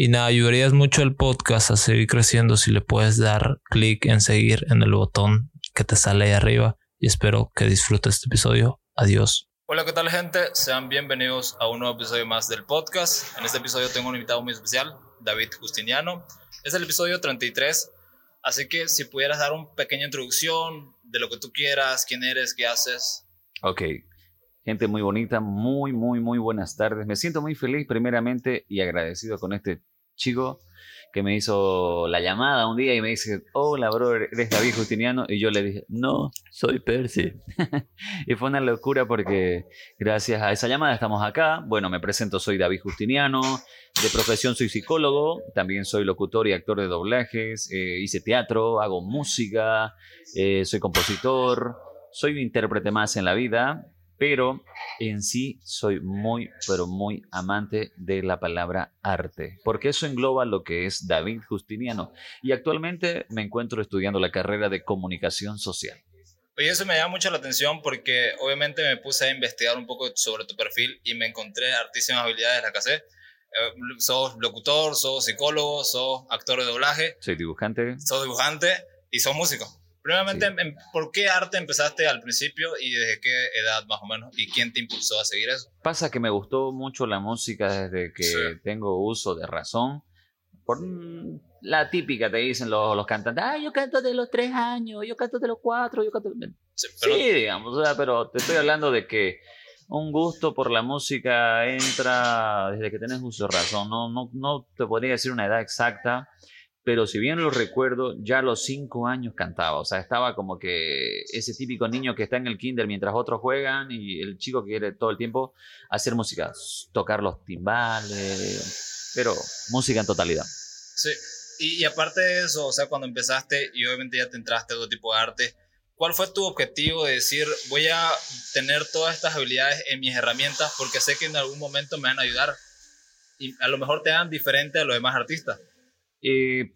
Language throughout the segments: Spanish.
y nada, ayudarías mucho al podcast a seguir creciendo si le puedes dar clic en seguir en el botón que te sale ahí arriba. Y espero que disfrutes este episodio. Adiós. Hola, ¿qué tal gente? Sean bienvenidos a un nuevo episodio más del podcast. En este episodio tengo un invitado muy especial, David Justiniano. Es el episodio 33, así que si pudieras dar una pequeña introducción de lo que tú quieras, quién eres, qué haces. Ok, gente muy bonita, muy, muy, muy buenas tardes. Me siento muy feliz primeramente y agradecido con este chico que me hizo la llamada un día y me dice, hola, bro, ¿eres David Justiniano? Y yo le dije, no, soy Percy. y fue una locura porque gracias a esa llamada estamos acá. Bueno, me presento, soy David Justiniano, de profesión soy psicólogo, también soy locutor y actor de doblajes, eh, hice teatro, hago música, eh, soy compositor, soy un intérprete más en la vida, pero en sí soy muy, pero muy amante de la palabra arte, porque eso engloba lo que es David Justiniano. Y actualmente me encuentro estudiando la carrera de comunicación social. Oye, eso me llama mucho la atención porque obviamente me puse a investigar un poco sobre tu perfil y me encontré artísimas habilidades, la casé. Eh, sos locutor, sos psicólogo, sos actor de doblaje. Soy dibujante. Sos dibujante y sos músico. Primeramente, ¿por qué arte empezaste al principio y desde qué edad más o menos? ¿Y quién te impulsó a seguir eso? Pasa que me gustó mucho la música desde que tengo uso de razón. Por la típica te dicen los, los cantantes, ah, yo canto de los tres años, yo canto de los cuatro, yo canto... Sí, pero... sí digamos, o sea, pero te estoy hablando de que un gusto por la música entra desde que tenés uso de razón. No, no, no te podría decir una edad exacta, pero si bien lo recuerdo, ya a los cinco años cantaba, o sea, estaba como que ese típico niño que está en el kinder mientras otros juegan y el chico que quiere todo el tiempo hacer música, tocar los timbales, pero música en totalidad. Sí, y, aparte de eso, o sea, cuando empezaste y obviamente ya te entraste a otro tipo de arte, ¿cuál fue tu objetivo de decir, voy a tener todas estas habilidades en mis herramientas porque sé que en algún momento me van a ayudar y a lo mejor te dan diferente a los demás artistas? Eh,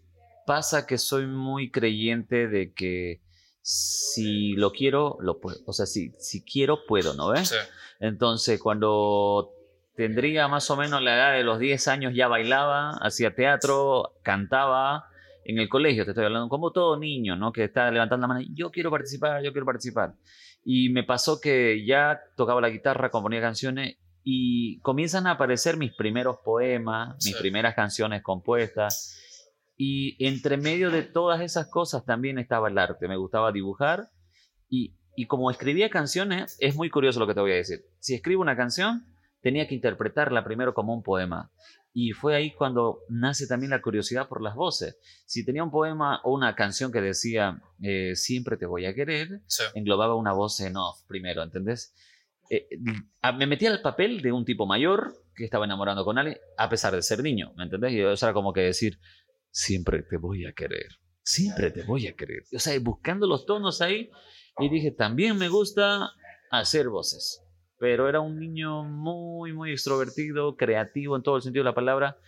pasa que soy muy creyente de que si lo quiero, lo puedo. O sea, si, si quiero, puedo, ¿no ves? Entonces, cuando tendría más o menos la edad de los 10 años, ya bailaba, hacía teatro, cantaba. En el colegio, te estoy hablando, como todo niño, ¿no? Que está levantando la mano, yo quiero participar, yo quiero participar. Y me pasó que ya tocaba la guitarra, componía canciones y comienzan a aparecer mis primeros poemas, mis primeras canciones compuestas y entre medio de todas esas cosas también estaba el arte. Me gustaba dibujar y, y como escribía canciones, es muy curioso lo que te voy a decir. Si escribo una canción, tenía que interpretarla primero como un poema. Y fue ahí cuando nace también la curiosidad por las voces. Si tenía un poema o una canción que decía eh, siempre te voy a querer, englobaba una voz en off primero, ¿entendés? Eh, me metía al papel de un tipo mayor que estaba enamorando con alguien, a pesar de ser niño, ¿me entendés? Y eso era como que decir, siempre te voy a querer, siempre te voy a querer. O sea, buscando los tonos ahí, y dije, también me gusta hacer voces. Pero era un niño muy, muy extrovertido, creativo en todo el sentido de la palabra,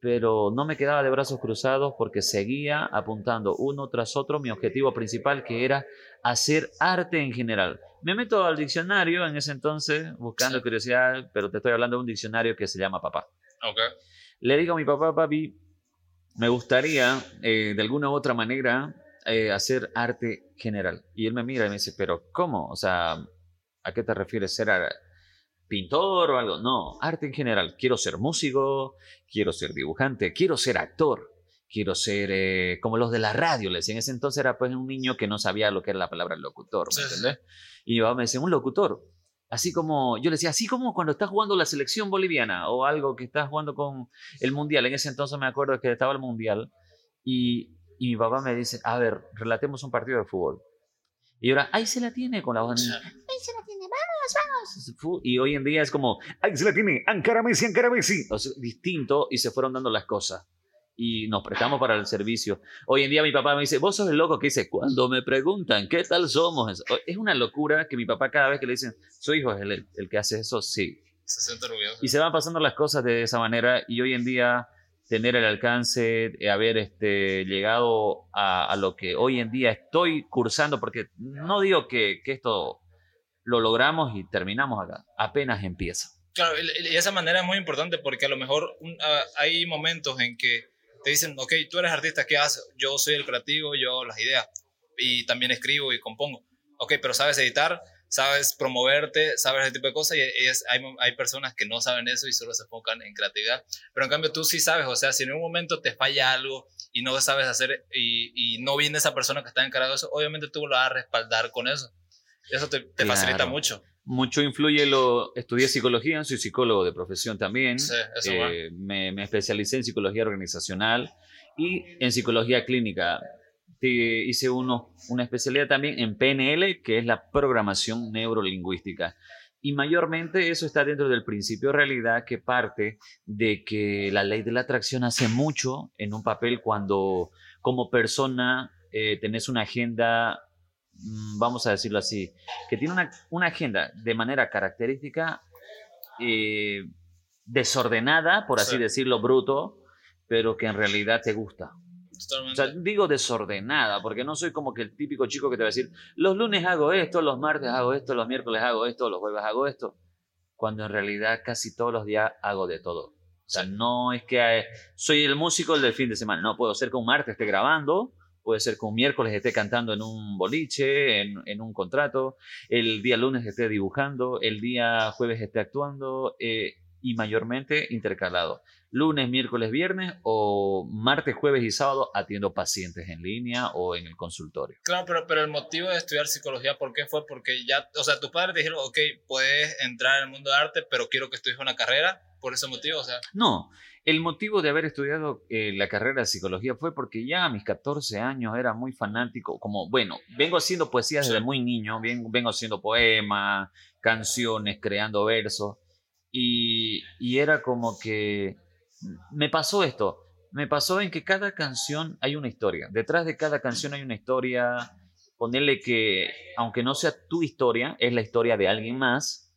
pero no me quedaba de brazos cruzados porque seguía apuntando uno tras otro mi objetivo principal, que era hacer arte en general. Me meto al diccionario en ese entonces, buscando curiosidad, pero te estoy hablando de un diccionario que se llama Papá. Okay. Le digo a mi papá, papi, me gustaría, eh, de alguna u otra manera, eh, hacer arte general. Y él me mira y me dice, pero ¿cómo? O sea, ¿a qué te refieres? ¿Ser pintor o algo? No, arte en general. Quiero ser músico, quiero ser dibujante, quiero ser actor quiero ser eh, como los de la radio, le decía. En ese entonces era pues un niño que no sabía lo que era la palabra locutor, ¿me entiendes? Y yo me decía, un locutor. Así como, yo le decía, así como cuando estás jugando la selección boliviana o algo que estás jugando con el mundial. En ese entonces me acuerdo que estaba el mundial y, y mi papá me dice, a ver, relatemos un partido de fútbol. Y ahora, ahí se la tiene con la voz. Ahí se la tiene, vamos, vamos. Y hoy en día es como, ahí se la tiene, Ankara Messi, Ankara Messi. O sea, distinto y se fueron dando las cosas y nos prestamos para el servicio. Hoy en día mi papá me dice, vos sos el loco que dice, cuando me preguntan qué tal somos, es una locura que mi papá cada vez que le dicen, su hijo es el, el que hace eso, sí. Se y se van pasando las cosas de esa manera y hoy en día tener el alcance, de haber este, llegado a, a, lo que hoy en día estoy cursando, porque no digo que, que esto lo logramos y terminamos acá, apenas empieza. Claro, y esa manera es muy importante porque a lo mejor ah, hay momentos en que te dicen, ok, tú eres artista, ¿qué haces? Yo soy el creativo, yo hago las ideas y también escribo y compongo. Ok, pero sabes editar, sabes promoverte, sabes ese tipo de cosas y hay, hay, personas que no saben eso y solo se enfocan en creatividad. Pero en cambio tú sí sabes, o sea, si en un momento te falla algo y no sabes hacer y, y no viene esa persona que está encargada de eso, obviamente tú lo vas a respaldar con eso. Eso te, te facilita mucho mucho influye lo estudié psicología soy psicólogo de profesión también eh, me, me, especialicé en psicología organizacional y en psicología clínica. Hice uno, una especialidad también en PNL que es la programación neurolingüística. Y mayormente eso está dentro del principio de realidad que parte de que la ley de la atracción hace mucho en un papel cuando como persona eh, tenés una agenda vamos a decirlo así, que tiene una, una agenda de manera característica eh, desordenada, por así decirlo, bruto, pero que en realidad te gusta. O sea, digo desordenada, porque no soy como que el típico chico que te va a decir, los lunes hago esto, los martes hago esto, los miércoles hago esto, los jueves hago esto, cuando en realidad casi todos los días hago de todo. O sea, no es que eh, soy el músico del fin de semana, no, puedo ser que un martes esté grabando, Puede ser que un miércoles esté cantando en un boliche, en, un contrato, el día lunes esté dibujando, el día jueves esté actuando eh, y mayormente intercalado. Lunes, miércoles, viernes o martes, jueves y sábado atiendo pacientes en línea o en el consultorio. Claro, pero, pero el motivo de estudiar psicología, ¿por qué fue? Porque ya, o sea, tus padres dijeron, ok, puedes entrar en el mundo de arte, pero quiero que estudies una carrera por ese motivo, o sea. No, el motivo de haber estudiado eh, la carrera de psicología fue porque ya a mis 14 años era muy fanático, como, bueno, vengo haciendo poesía desde muy niño, vengo haciendo poemas, canciones, creando versos, y, y era como que me pasó esto, me pasó en que cada canción hay una historia, detrás de cada canción hay una historia, ponerle que, aunque no sea tu historia, es la historia de alguien más,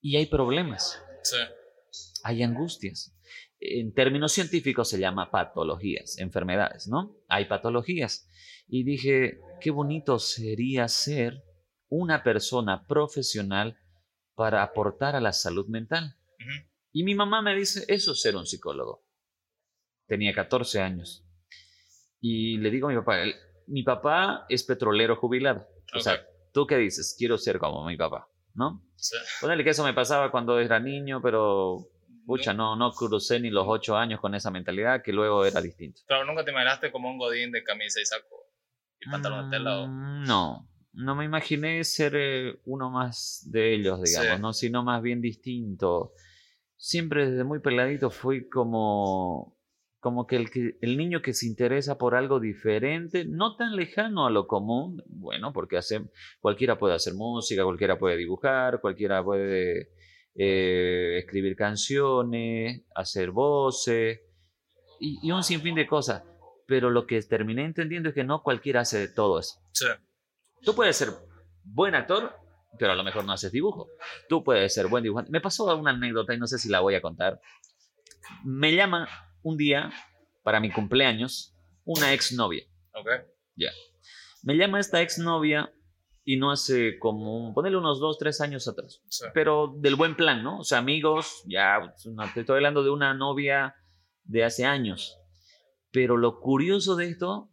y hay problemas. Sí. Hay angustias en términos científicos se llama patologías, enfermedades, ¿no? Hay patologías. Y dije, qué bonito sería ser una persona profesional para aportar a la salud mental. Y mi mamá me dice, eso es ser un psicólogo. Tenía 14 años. Y le digo a mi papá, mi papá es petrolero jubilado. O sea, ¿tú qué dices? Quiero ser como mi papá, ¿no? Sí. que eso me pasaba cuando era niño, pero pucha, no, no crucé ni los ocho años con esa mentalidad que luego era distinto. Pero nunca te imaginaste como un godín de camisa y saco y pantalón de tela. Mm, no, no me imaginé ser eh, uno más de ellos, digamos, ¿no? sino más bien distinto. Siempre desde muy peladito fui como, como que el, que el niño que se interesa por algo diferente, no tan lejano a lo común, bueno, porque hace, cualquiera puede hacer música, cualquiera puede dibujar, cualquiera puede eh, escribir canciones, hacer voces y, un sinfín de cosas. Pero lo que terminé entendiendo es que no cualquiera hace todo eso. Tú puedes ser buen actor, pero a lo mejor no haces dibujo. Tú puedes ser buen dibujante. Me pasó una anécdota y no sé si la voy a contar. Me llama un día para mi cumpleaños una exnovia. Ok. Ya. Me llama esta exnovia y no hace como, ponerle unos dos, tres años atrás. Pero del buen plan, ¿no? O sea, amigos, ya, te estoy hablando de una novia de hace años. Pero lo curioso de esto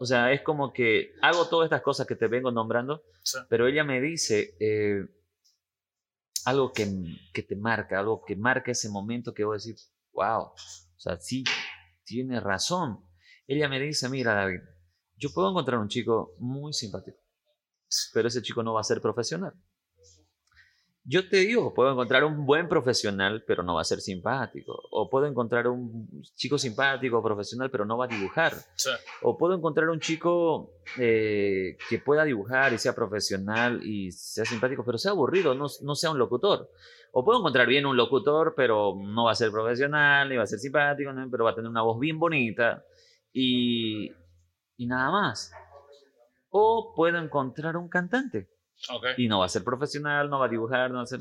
O sea, es como que hago todas estas cosas que te vengo nombrando, pero ella me dice eh, algo que, que, te marca, algo que marca ese momento que voy a decir, wow, o sea, sí, tiene razón. Ella me dice, mira David, yo puedo encontrar un chico muy simpático, pero ese chico no va a ser profesional. Yo te digo, puedo encontrar un buen profesional, pero no va a ser simpático. O puedo encontrar un chico simpático, profesional, pero no va a dibujar. O puedo encontrar un chico eh, que pueda dibujar y sea profesional y sea simpático, pero sea aburrido, no, no sea un locutor. O puedo encontrar bien un locutor, pero no va a ser profesional, ni va a ser simpático, pero va a tener una voz bien bonita y, y nada más. O puedo encontrar un cantante y no va a ser profesional, no va a dibujar, no va a ser...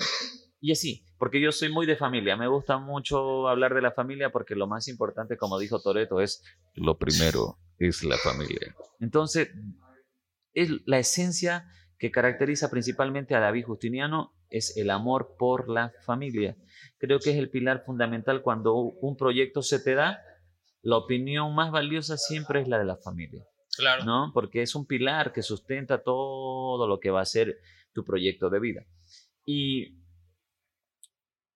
Y así, porque yo soy muy de familia. Me gusta mucho hablar de la familia porque lo más importante, como dijo Toreto, es lo primero es la familia. Entonces, es la esencia que caracteriza principalmente a David Justiniano es el amor por la familia. Creo que es el pilar fundamental cuando un proyecto se te da, la opinión más valiosa siempre es la de la familia. Claro. ¿no? Porque es un pilar que sustenta todo lo que va a ser tu proyecto de vida. Y,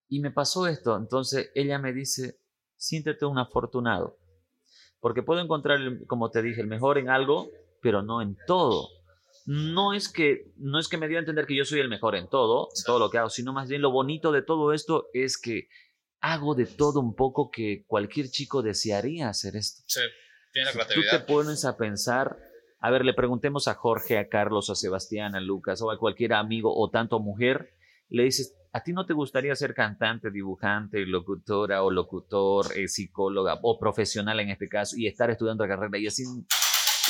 y me pasó esto, entonces ella me dice, siéntete un afortunado, porque puedo encontrar, como te dije, el mejor en algo, pero no en todo. No es que no es que me dio a entender que yo soy el mejor en todo, todo lo que hago, sino más bien lo bonito de todo esto es que hago de todo un poco que cualquier chico desearía hacer esto. Sí. Tiene Tú te pones a pensar, a ver, le preguntemos a Jorge, a Carlos, a Sebastián, a Lucas o a cualquier amigo o tanto mujer, le dices, ¿a ti no te gustaría ser cantante, dibujante, locutora o locutor, eh, psicóloga o profesional en este caso y estar estudiando la carrera y así?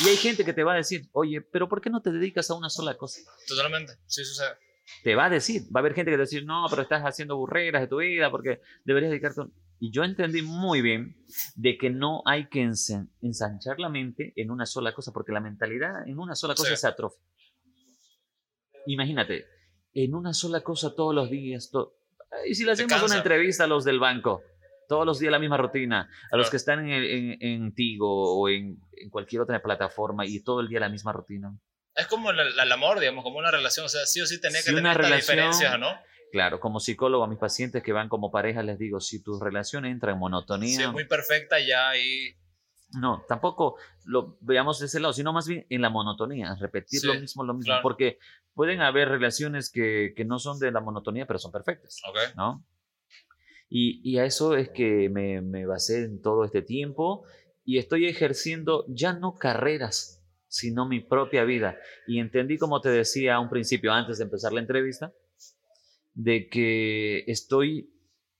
Y hay gente que te va a decir, oye, pero ¿por qué no te dedicas a una sola cosa? Totalmente, sí sucede. Te va a decir, va a haber gente que te va a decir, no, pero estás haciendo burreras de tu vida porque deberías dedicarte a... Y yo entendí muy bien de que no hay que ensanchar la mente en una sola cosa, porque la mentalidad en una sola cosa se atrofia. Imagínate, en una sola cosa todos los días. y si le hacemos una entrevista a los del banco, todos los días la misma rutina, a los que están en, en, Tigo o en, cualquier otra plataforma y todo el día la misma rutina. Es como el, amor, digamos, como una relación, o sea, sí o sí tenía que tener una diferencias, ¿no? Claro, como psicólogo a mis pacientes que van como pareja les digo, si tu relación entra en monotonía... Sí, muy perfecta ya y... No, tampoco lo veamos de ese lado, sino más bien en la monotonía, repetir lo mismo, lo mismo, porque pueden haber relaciones que, que, no son de la monotonía, pero son perfectas, ¿no? Y, y, a eso es que me, me basé en todo este tiempo y estoy ejerciendo ya no carreras, sino mi propia vida. Y entendí, como te decía a un principio, antes de empezar la entrevista, de que estoy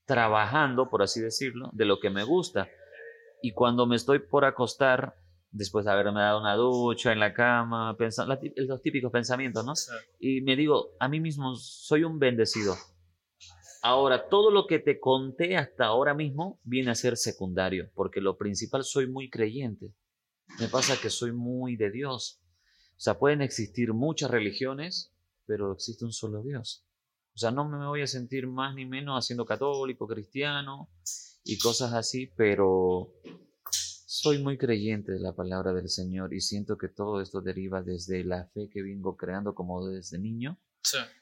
trabajando, por así decirlo, de lo que me gusta. Y cuando me estoy por acostar, después de haberme dado una ducha en la cama, pensando, los típicos pensamientos, ¿no? Y me digo, a mí mismo, soy un bendecido. Ahora, todo lo que te conté hasta ahora mismo viene a ser secundario, porque lo principal soy muy creyente. Me pasa que soy muy de Dios. O sea, pueden existir muchas religiones, pero existe un solo Dios. O sea, no me voy a sentir más ni menos haciendo católico, cristiano y cosas así, pero soy muy creyente de la palabra del Señor y siento que todo esto deriva desde la fe que vengo creando como desde niño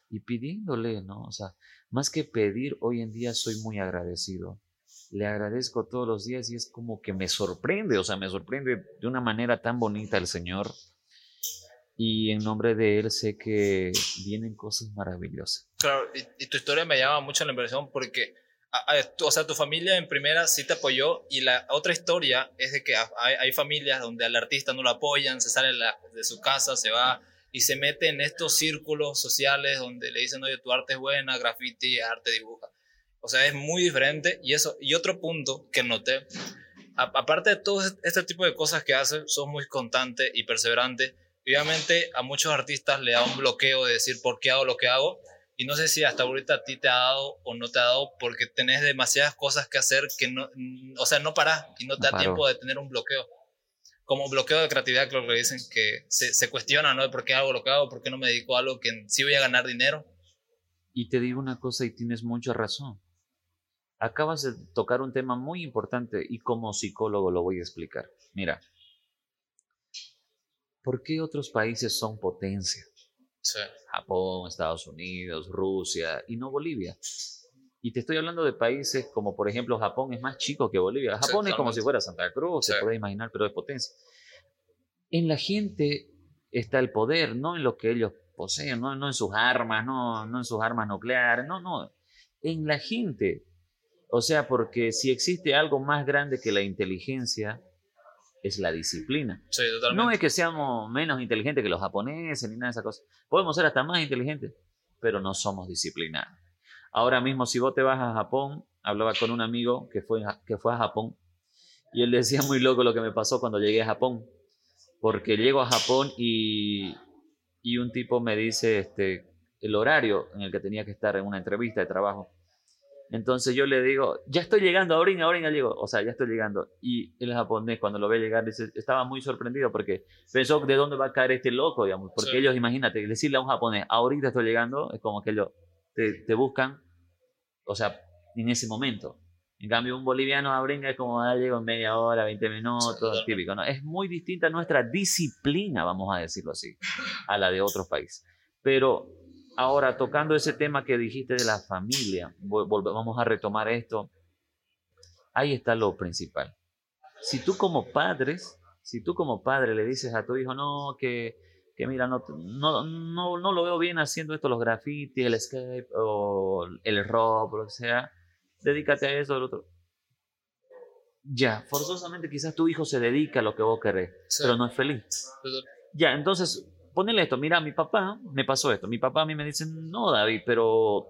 y pidiéndole, ¿no? O sea, más que pedir, hoy en día soy muy agradecido. Le agradezco todos los días y es como que me sorprende, o sea, me sorprende de una manera tan bonita el Señor y en nombre de él sé que vienen cosas maravillosas. Claro, y, tu historia me llama mucho la impresión porque, o sea, tu familia en primera sí te apoyó y la otra historia es de que hay, familias donde al artista no lo apoyan, se sale de su casa, se va y se mete en estos círculos sociales donde le dicen, oye, tu arte es buena, graffiti, arte, dibuja. O sea, es muy diferente y eso, y otro punto que noté, aparte de todo este tipo de cosas que haces, sos muy constante y perseverante obviamente a muchos artistas le da un bloqueo de decir por qué hago lo que hago. Y no sé si hasta ahorita a ti te ha dado o no te ha dado porque tenés demasiadas cosas que hacer que no, o sea, no parás y no te da tiempo de tener un bloqueo. Como bloqueo de creatividad, que lo que dicen que se, se cuestiona, ¿no? ¿Por qué hago lo que hago? ¿Por qué no me dedico a algo que sí voy a ganar dinero? Y te digo una cosa y tienes mucha razón. Acabas de tocar un tema muy importante y como psicólogo lo voy a explicar. Mira, ¿por qué otros países son potencia? Sí. Japón, Estados Unidos, Rusia y no Bolivia. Y te estoy hablando de países como, por ejemplo, Japón es más chico que Bolivia. Japón es como si fuera Santa Cruz, Sí. se puede imaginar, pero es potencia. En la gente está el poder, no en lo que ellos poseen, no, no en sus armas, no, no en sus armas nucleares, no, no, en la gente. O sea, porque si existe algo más grande que la inteligencia, es la disciplina. Sí, totalmente. No es que seamos menos inteligentes que los japoneses ni nada de esas cosas. Podemos ser hasta más inteligentes, pero no somos disciplinados. Ahora mismo, si vos te vas a Japón, hablaba con un amigo que fue, a- que fue a Japón y él decía muy loco lo que me pasó cuando llegué a Japón. Porque llego a Japón y, y un tipo me dice este, el horario en el que tenía que estar en una entrevista de trabajo. Entonces yo le digo, ya estoy llegando, ahorita, ahorita llego. O sea, ya estoy llegando. Y el japonés, cuando lo ve llegar, dice, estaba muy sorprendido porque pensó de dónde va a caer este loco, digamos. Porque Sí. ellos, imagínate, decirle a un japonés, ahorita estoy llegando, es como que ellos te, te buscan, o sea, en ese momento. En cambio, un boliviano a brinca es como, ah, llego en media hora, 20 minutos, totalmente. típico, ¿no? Es muy distinta nuestra disciplina, vamos a decirlo así, a la de otros países. Pero ahora, tocando ese tema que dijiste de la familia, vamos a retomar esto. Ahí está lo principal. Si tú como padres, si tú como padre le dices a tu hijo, no, que, que mira, no, no, no, no lo veo bien haciendo esto, los grafitis, el escape o el rock, lo que sea, dedícate a eso, al otro. Ya, forzosamente quizás tu hijo se dedica a lo que vos querés, Sí. pero no es feliz. Ya, entonces, ponele esto, mira, mi papá me pasó esto, mi papá a mí me dice, no, David, pero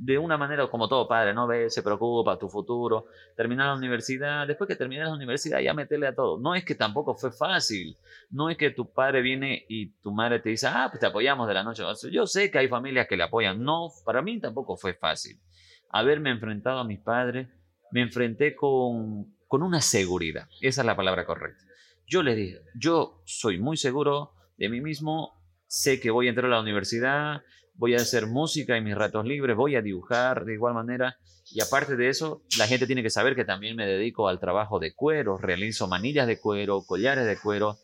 de una manera como todo padre, ¿no? Ve, se preocupa, tu futuro, terminar la universidad, después que terminas la universidad ya metele a todo. No es que tampoco fue fácil, no es que tu padre viene y tu madre te dice, ah, pues te apoyamos de la noche. Yo sé que hay familias que le apoyan, no, para mí tampoco fue fácil. Haberme enfrentado a mis padres, me enfrenté con, con una seguridad, esa es la palabra correcta. Yo les dije, yo soy muy seguro de mí mismo, sé que voy a entrar a la universidad, voy a hacer música en mis ratos libres, voy a dibujar de igual manera. Y aparte de eso, la gente tiene que saber que también me dedico al trabajo de cuero, realizo manillas de cuero, collares de cuero.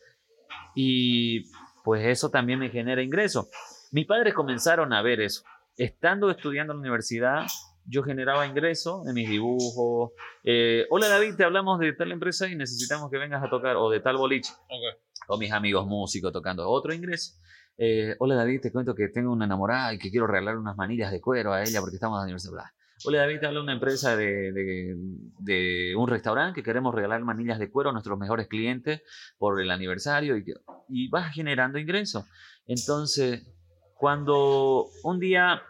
Y pues eso también me genera ingreso. Mis padres comenzaron a ver eso. Estando estudiando en la universidad, yo generaba ingreso en mis dibujos. Eh, Hola David, te hablamos de tal empresa y necesitamos que vengas a tocar, o de tal boliche Ok. o mis amigos músicos tocando otro ingreso. Eh, hola David, te cuento que tengo una enamorada y que quiero regalar unas manillas de cuero a ella porque estamos en la universidad. Hola David, te habla una empresa de, de, de un restaurante que queremos regalar manillas de cuero a nuestros mejores clientes por el aniversario y, y vas generando ingresos. Entonces, cuando un día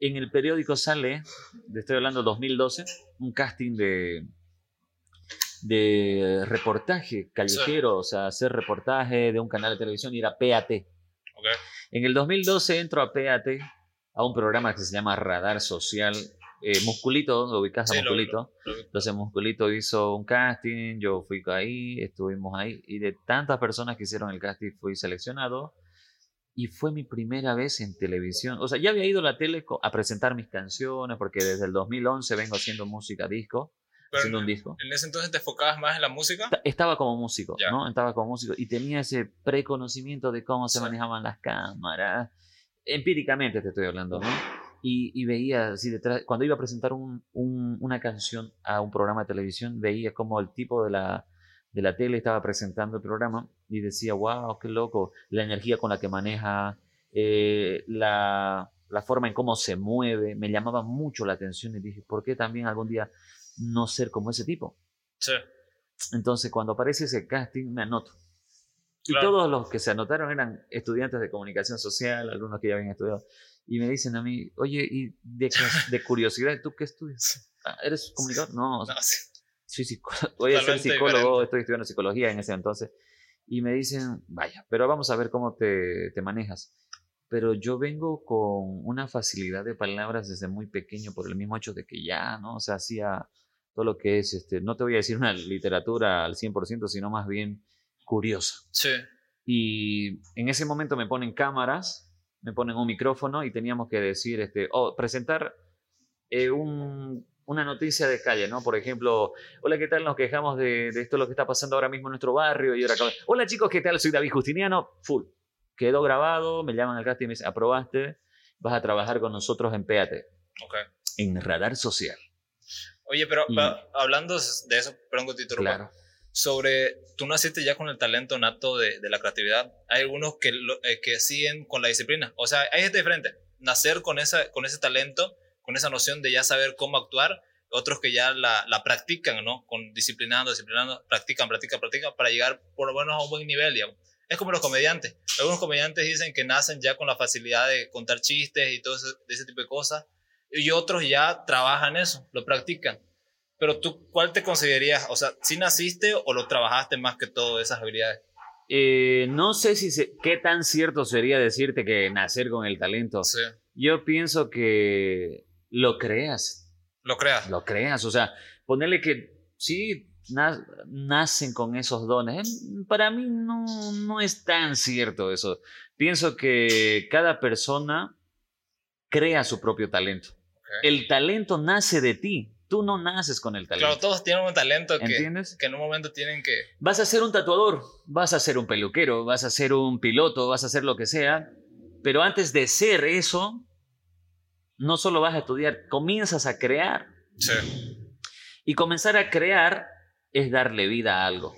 en el periódico sale, estoy hablando 2012, un casting de, de reportaje callejero, o sea, hacer reportaje de un canal de televisión y era PAT. Ok. En el 2012 entro a PAT, a un programa que se llama Radar Social. Eh, Musculito, lo ubicás a Sí, lo- Musculito. lo- lo- Entonces Musculito hizo un casting, yo fui ahí, estuvimos ahí, y de tantas personas que hicieron el casting fui seleccionado. Y fue mi primera vez en televisión. O sea, ya había ido a la tele a presentar mis canciones, porque desde el 2011 vengo haciendo música disco, Pero haciendo un disco. en ese entonces te enfocabas más en la música. Esta- Estaba como músico, Ya. ¿no? Estaba como músico y tenía ese preconocimiento de cómo se Sí. manejaban las cámaras. Empíricamente te estoy hablando, ¿no? Y, y veía así detrás, cuando iba a presentar un- un- una canción a un programa de televisión, veía como el tipo de la, de la tele estaba presentando el programa y decía, wow, qué loco, la energía con la que maneja, eh, la, la forma en cómo se mueve, me llamaba mucho la atención y dije, ¿por qué también algún día no ser como ese tipo? Sí. Entonces, cuando aparece ese casting, me anoto. Y todos los que se anotaron eran estudiantes de comunicación social, algunos que ya habían estudiado. Y me dicen a mí, oye, y de, de curiosidad, ¿tú qué estudias? Ah, ¿Eres comunicador? No, No, sí. Soy psicólogo, voy a ser psicólogo, diferente. estoy estudiando psicología en ese entonces. Y me dicen, vaya, pero vamos a ver cómo te, te manejas. Pero yo vengo con una facilidad de palabras desde muy pequeño por el mismo hecho de que ya, ¿no? O sea, hacía todo lo que es, este, no te voy a decir una literatura al 100%, sino más bien curiosa. Sí. Y en ese momento me ponen cámaras, me ponen un micrófono y teníamos que decir, este, oh, presentar eh, un, una noticia de calle, ¿no? Por ejemplo, hola, ¿qué tal? Nos quejamos de, de esto lo que está pasando ahora mismo en nuestro barrio y ahora hola chicos, ¿qué tal? Soy David Justiniano, full. Quedó grabado, me llaman al casting y me dicen, aprobaste, vas a trabajar con nosotros en PAT. Ok. En Radar Social. Oye, pero, Y- hablando de eso, perdón que te. Claro. sobre, tú naciste ya con el talento nato de, de la creatividad. Hay algunos que, lo- eh, que siguen con la disciplina. O sea, hay gente diferente. Nacer con, esa, con ese talento, con esa noción de ya saber cómo actuar. Otros que ya la, la practican, ¿no? Con disciplinando, disciplinando, practican, practican, practican para llegar por lo menos a un buen nivel, digamos. Es como los comediantes. Algunos comediantes dicen que nacen ya con la facilidad de contar chistes y todo ese, de ese tipo de cosas. Y otros ya trabajan eso, lo practican. Pero tú, ¿cuál te considerarías? O sea, ¿sí naciste o lo trabajaste más que todo esas habilidades? Eh, no sé si se- qué tan cierto sería decirte que nacer con el talento. Sí. Yo pienso que lo creas, Lo creas. lo creas. O sea, ponerle que sí na- nacen con esos dones. Eh, Para mí no, no es tan cierto eso. Pienso que cada persona crea su propio talento. El talento nace de ti. Tú no naces con el talento. Claro, todos tienen un talento que, ¿Entiendes? que en un momento tienen que... Vas a ser un tatuador, vas a ser un peluquero, vas a ser un piloto, vas a ser lo que sea, pero antes de ser eso, no solo vas a estudiar, comienzas a crear. Sí. Y comenzar a crear es darle vida a algo.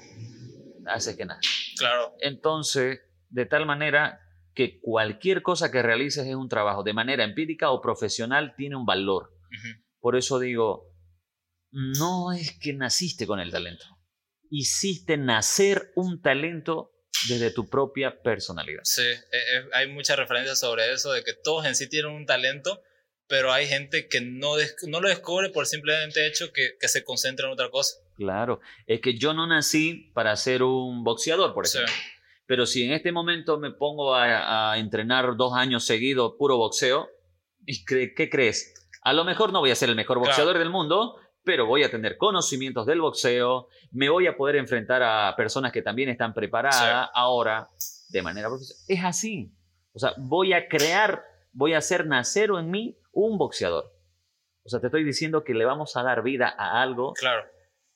Hace que nada. Claro. Entonces, de tal manera que cualquier cosa que realices es un trabajo, de manera empírica o profesional, tiene un valor. Por eso digo, no es que naciste con el talento. Hiciste nacer un talento desde tu propia personalidad. Sí, eh, eh, hay muchas referencias sobre eso, de que todos en sí tienen un talento, pero hay gente que no, no lo descubre por simplemente hecho que, que se concentra en otra cosa. Claro, es que yo no nací para ser un boxeador, por Sí. ejemplo. Pero si en este momento me pongo a, a entrenar dos años seguidos puro boxeo, ¿y cre- ¿qué crees? A lo mejor no voy a ser el mejor Claro. boxeador del mundo, pero voy a tener conocimientos del boxeo, me voy a poder enfrentar a personas que también están preparadas ahora de manera profesional. Es así. O sea, voy a crear, voy a hacer nacer en mí un boxeador. O sea, te estoy diciendo que le vamos a dar vida a algo, Claro,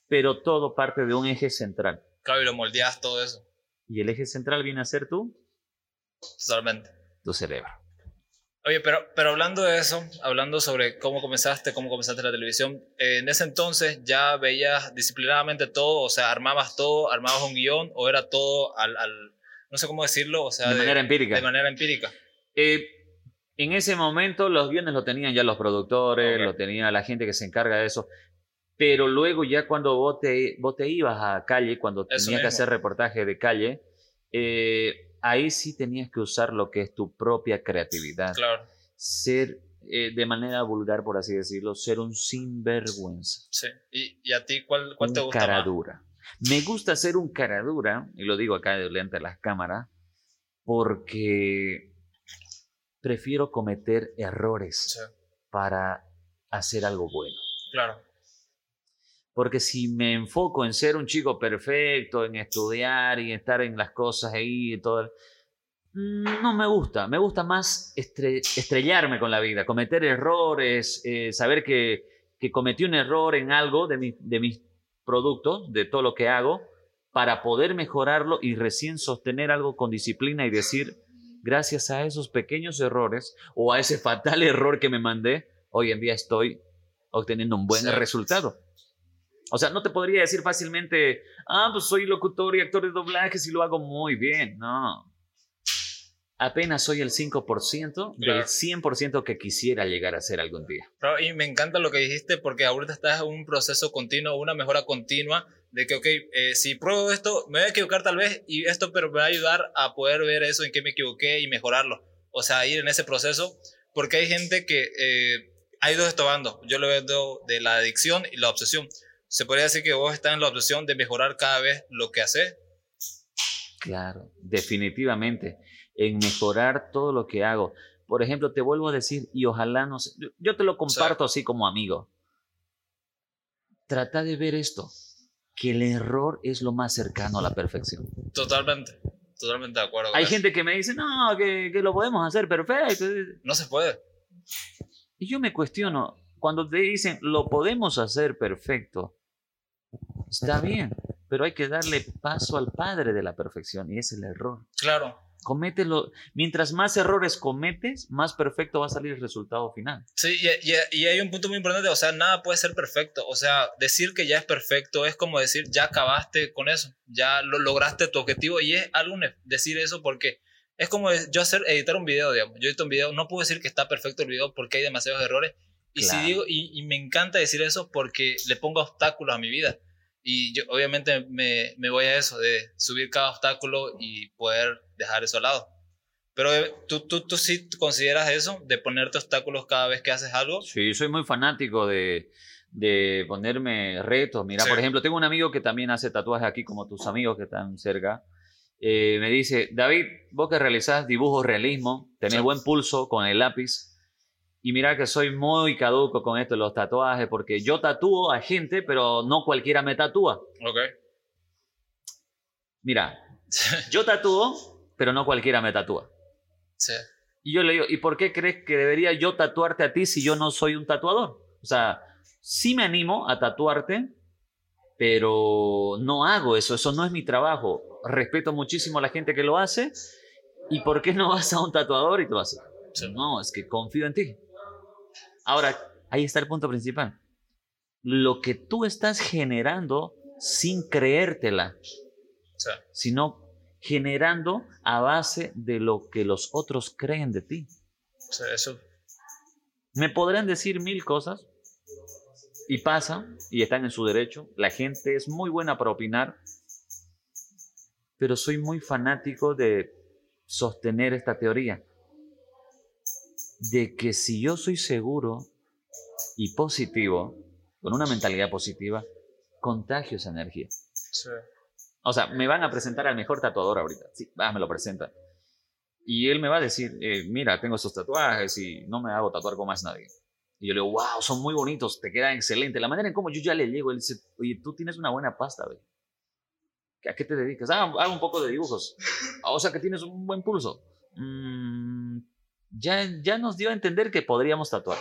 pero todo parte de un eje central. claro, y lo moldeas todo eso, Y el eje central viene a ser tú, totalmente. tu cerebro. Oye, pero, pero hablando de eso, hablando sobre cómo comenzaste, cómo comenzaste la televisión, eh, en ese entonces ya veías disciplinadamente todo, o sea, armabas todo, armabas un guion, o era todo al, al- no sé cómo decirlo, o sea, de, manera empírica. de manera empírica. Eh, en ese momento los guiones lo tenían ya los productores, lo tenía la gente que se encarga de eso. Pero luego ya cuando vos te, vos te ibas a calle, cuando Eso tenías que hacer reportaje de calle, eh, ahí sí tenías que usar lo que es tu propia creatividad. Claro, Ser, eh, de manera vulgar, por así decirlo, ser un sinvergüenza. sí. ¿Y, y a ti cuál, cuál te un gusta cara más? dura. Me gusta ser un cara dura, y lo digo acá delante de las cámaras, porque prefiero cometer errores Sí, para hacer algo bueno. claro, Porque si me enfoco en ser un chico perfecto, en estudiar y estar en las cosas ahí y todo, mm, no me gusta. Me gusta más estre- estrellarme con la vida, cometer errores, eh, saber que, que cometí un error en algo de, mi- de mis productos, de todo lo que hago, para poder mejorarlo y recién sostener algo con disciplina y decir, gracias a esos pequeños errores o a ese fatal error que me mandé, hoy en día estoy obteniendo un buen Sí. resultado. O sea, no te podría decir fácilmente, ah, pues soy locutor y actor de doblajes y lo hago muy bien. No. Apenas soy el 5% Claro. del 100% que quisiera llegar a ser algún día. Y me encanta lo que dijiste porque ahorita estás en un proceso continuo, una mejora continua de que, ok, eh, si pruebo esto, me voy a equivocar tal vez y esto, pero me va a ayudar a poder ver eso en qué me equivoqué y mejorarlo. O sea, ir en ese proceso, porque hay gente que eh, ha ido estos Yo lo veo de la adicción y la obsesión. Se podría decir que vos estás en la obsesión de mejorar cada vez lo que haces. Claro, definitivamente. En mejorar todo lo que hago. Por ejemplo, te vuelvo a decir, y ojalá no sé, yo- yo te lo comparto así como amigo. Trata de ver esto, que el error es lo más cercano a la perfección. Totalmente, totalmente de acuerdo. con Hay eso. gente que me dice, no, que, que lo podemos hacer perfecto. No se puede. Y yo me cuestiono, cuando te dicen, lo podemos hacer perfecto, está bien, pero hay que darle paso al padre de la perfección y es el error. Claro. Comételo. Mientras más errores cometes, más perfecto va a salir el resultado final. Sí, y, y, hay un punto muy importante, o sea, nada puede ser perfecto. O sea, decir que ya es perfecto es como decir, ya acabaste con eso, ya lo lograste tu objetivo y es algo decir eso porque es como yo hacer, editar un video, digamos. Yo edito un video, no puedo decir que está perfecto el video porque hay demasiados errores. Y si digo, y, y me encanta decir eso porque le pongo obstáculos a mi vida. Y yo obviamente me, me, voy a eso, de subir cada obstáculo y poder dejar eso al lado. Pero eh, ¿tú, tú, tú sí consideras eso, de ponerte obstáculos cada vez que haces algo? Sí, soy muy fanático de, de ponerme retos. Mira, por ejemplo, tengo un amigo que también hace tatuajes aquí, como tus amigos que están cerca. Eh, me dice, David, vos que realizás dibujos realismo, tenés buen pulso con el lápiz, y mira que soy muy caduco con esto de los tatuajes, porque yo tatúo a gente, pero no cualquiera me tatúa. Ok. Mira, yo tatúo, pero no cualquiera me tatúa. Sí. Y yo le digo, ¿y por qué crees que debería yo tatuarte a ti si yo no soy un tatuador? O sea, sí me animo a tatuarte, pero no hago eso, eso no es mi trabajo. Respeto muchísimo a la gente que lo hace. ¿Y por qué no vas a un tatuador y te lo haces? No, es que confío en ti. Ahora, ahí está el punto principal. Lo que tú estás generando sin creértela, sino generando a base de lo que los otros creen de ti. eso. Me podrán decir mil cosas y pasa y están en su derecho. La gente es muy buena para opinar, pero soy muy fanático de sostener esta teoría de que si yo soy seguro y positivo, con una mentalidad positiva, contagio esa energía. Sí. O sea, me van a presentar al mejor tatuador ahorita. Sí, me lo presentan. Y él me va a decir, eh, mira, tengo estos tatuajes y no me hago tatuar con más nadie. Y yo le digo, wow, son muy bonitos, te quedan excelente. La manera en cómo yo ya le llego, él dice, oye, tú tienes una buena pasta, güey. ¿A qué te dedicas? Haga, un poco de dibujos. O sea, que tienes un buen pulso. Mmm ya, ya nos dio a entender que podríamos tatuar.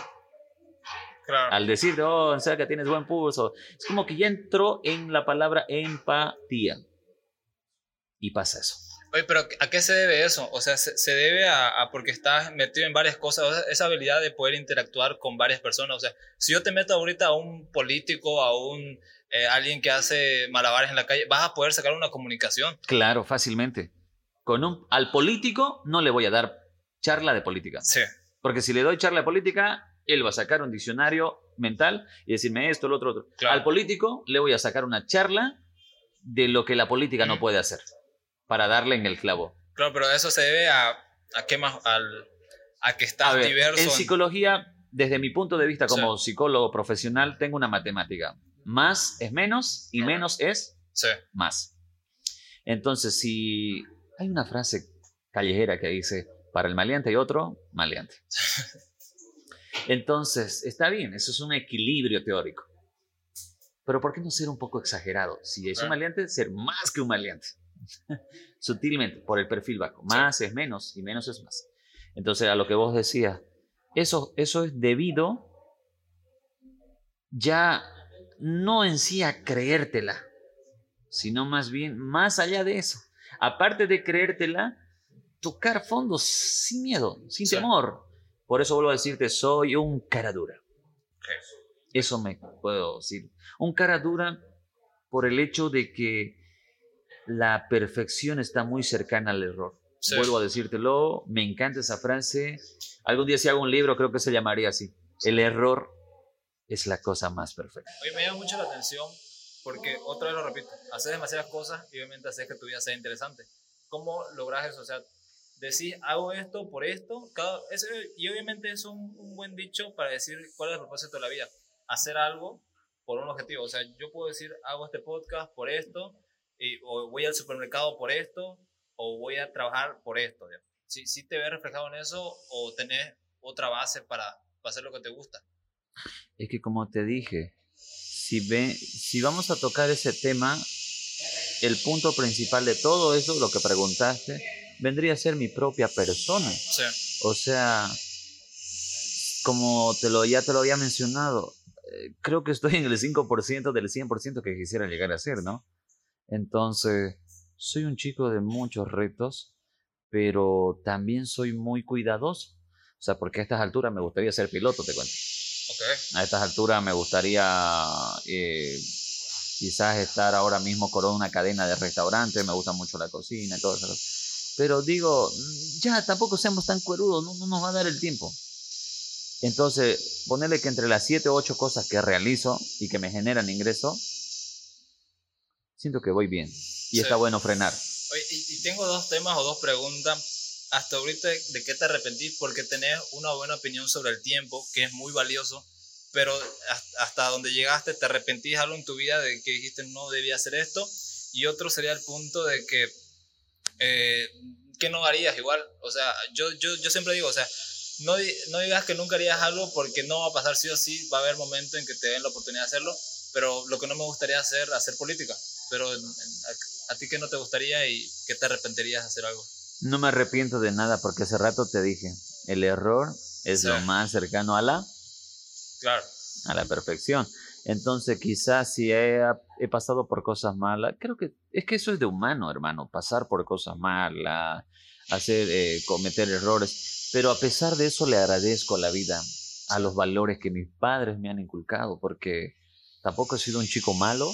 Claro. Al decir, oh, sea que tienes buen pulso. Es como que ya entró en la palabra empatía. Y pasa eso. Oye, pero ¿a qué se debe eso? O sea, se, debe a, porque estás metido en varias cosas, esa habilidad de poder interactuar con varias personas. O sea, si yo te meto ahorita a un político, a un eh, alguien que hace malabares en la calle, vas a poder sacar una comunicación. Claro, fácilmente. Con un, al político no le voy a dar charla de política. Sí. Porque si le doy charla de política, él va a sacar un diccionario mental y decirme esto, lo otro, otro. Al político le voy a sacar una charla de lo que la política no puede hacer para darle en el clavo. Claro, pero eso se debe a, a qué más, al, a que está diverso. En psicología, desde mi punto de vista como psicólogo profesional, tengo una matemática. Más es menos y menos es más. Entonces, si hay una frase callejera que dice, para el maleante y otro maleante. Entonces, está bien, eso es un equilibrio teórico. Pero ¿por qué no ser un poco exagerado? Si es un maleante, ser más que un maleante. Sutilmente, por el perfil bajo. Más es menos y menos es más. Entonces, a lo que vos decías, eso, eso es debido ya no en sí a creértela, sino más bien más allá de eso. Aparte de creértela, tocar fondo sin miedo, sin temor. Por eso vuelvo a decirte, soy un cara dura. Eso me puedo decir. Un cara dura por el hecho de que la perfección está muy cercana al error. Vuelvo a decírtelo, me encanta esa frase. Algún día si hago un libro creo que se llamaría así. El error es la cosa más perfecta. Oye, me llama mucho la atención porque otra vez lo repito, haces demasiadas cosas y obviamente haces que tu vida sea interesante. ¿Cómo logras eso? O sea, decir, hago esto por esto. Cada, y obviamente es un, un, buen dicho para decir cuál es el propósito de la vida. Hacer algo por un objetivo. O sea, yo puedo decir, hago este podcast por esto, y, o voy al supermercado por esto, o voy a trabajar por esto. Si, si te ves reflejado en eso, o tenés otra base para, para hacer lo que te gusta. Es que como te dije, si, ve, si vamos a tocar ese tema, el punto principal de todo eso, lo que preguntaste, vendría a ser mi propia persona. O sea, como te lo, ya te lo había mencionado, eh, creo que estoy en el 5% del 100% que quisiera llegar a ser, ¿no? Entonces, soy un chico de muchos retos, pero también soy muy cuidadoso. O sea, porque a estas alturas me gustaría ser piloto, te cuento. Ok. A estas alturas me gustaría eh, quizás estar ahora mismo con una cadena de restaurantes, me gusta mucho la cocina y todo eso. Pero digo, ya tampoco seamos tan cuerudos, no, no nos va a dar el tiempo. Entonces, ponerle que entre las 7 o 8 cosas que realizo y que me generan ingreso, siento que voy bien. Y Sí. está bueno frenar. Oye, y, y tengo dos temas o dos preguntas. Hasta ahorita, ¿de qué te arrepentís? Porque tenés una buena opinión sobre el tiempo, que es muy valioso, pero hasta, hasta donde llegaste, ¿te arrepentís algo en tu vida de que dijiste no debía hacer esto? Y otro sería el punto de que, eh, ¿qué no harías igual? O sea, yo, yo, yo siempre digo, o sea, no, no digas que nunca harías algo porque no va a pasar sí o sí, va a haber momentos en que te den la oportunidad de hacerlo, pero lo que no me gustaría hacer, hacer política. Pero a, a ti qué no te gustaría y qué te arrepentirías de hacer algo. No me arrepiento de nada porque hace rato te dije, el error es Sí. lo más cercano a la, Claro. a la perfección. Entonces quizás si he, pasado por cosas malas, creo que es que eso es de humano, hermano, pasar por cosas malas, hacer, eh, cometer errores. Pero a pesar de eso le agradezco a la vida, a los valores que mis padres me han inculcado, porque tampoco he sido un chico malo,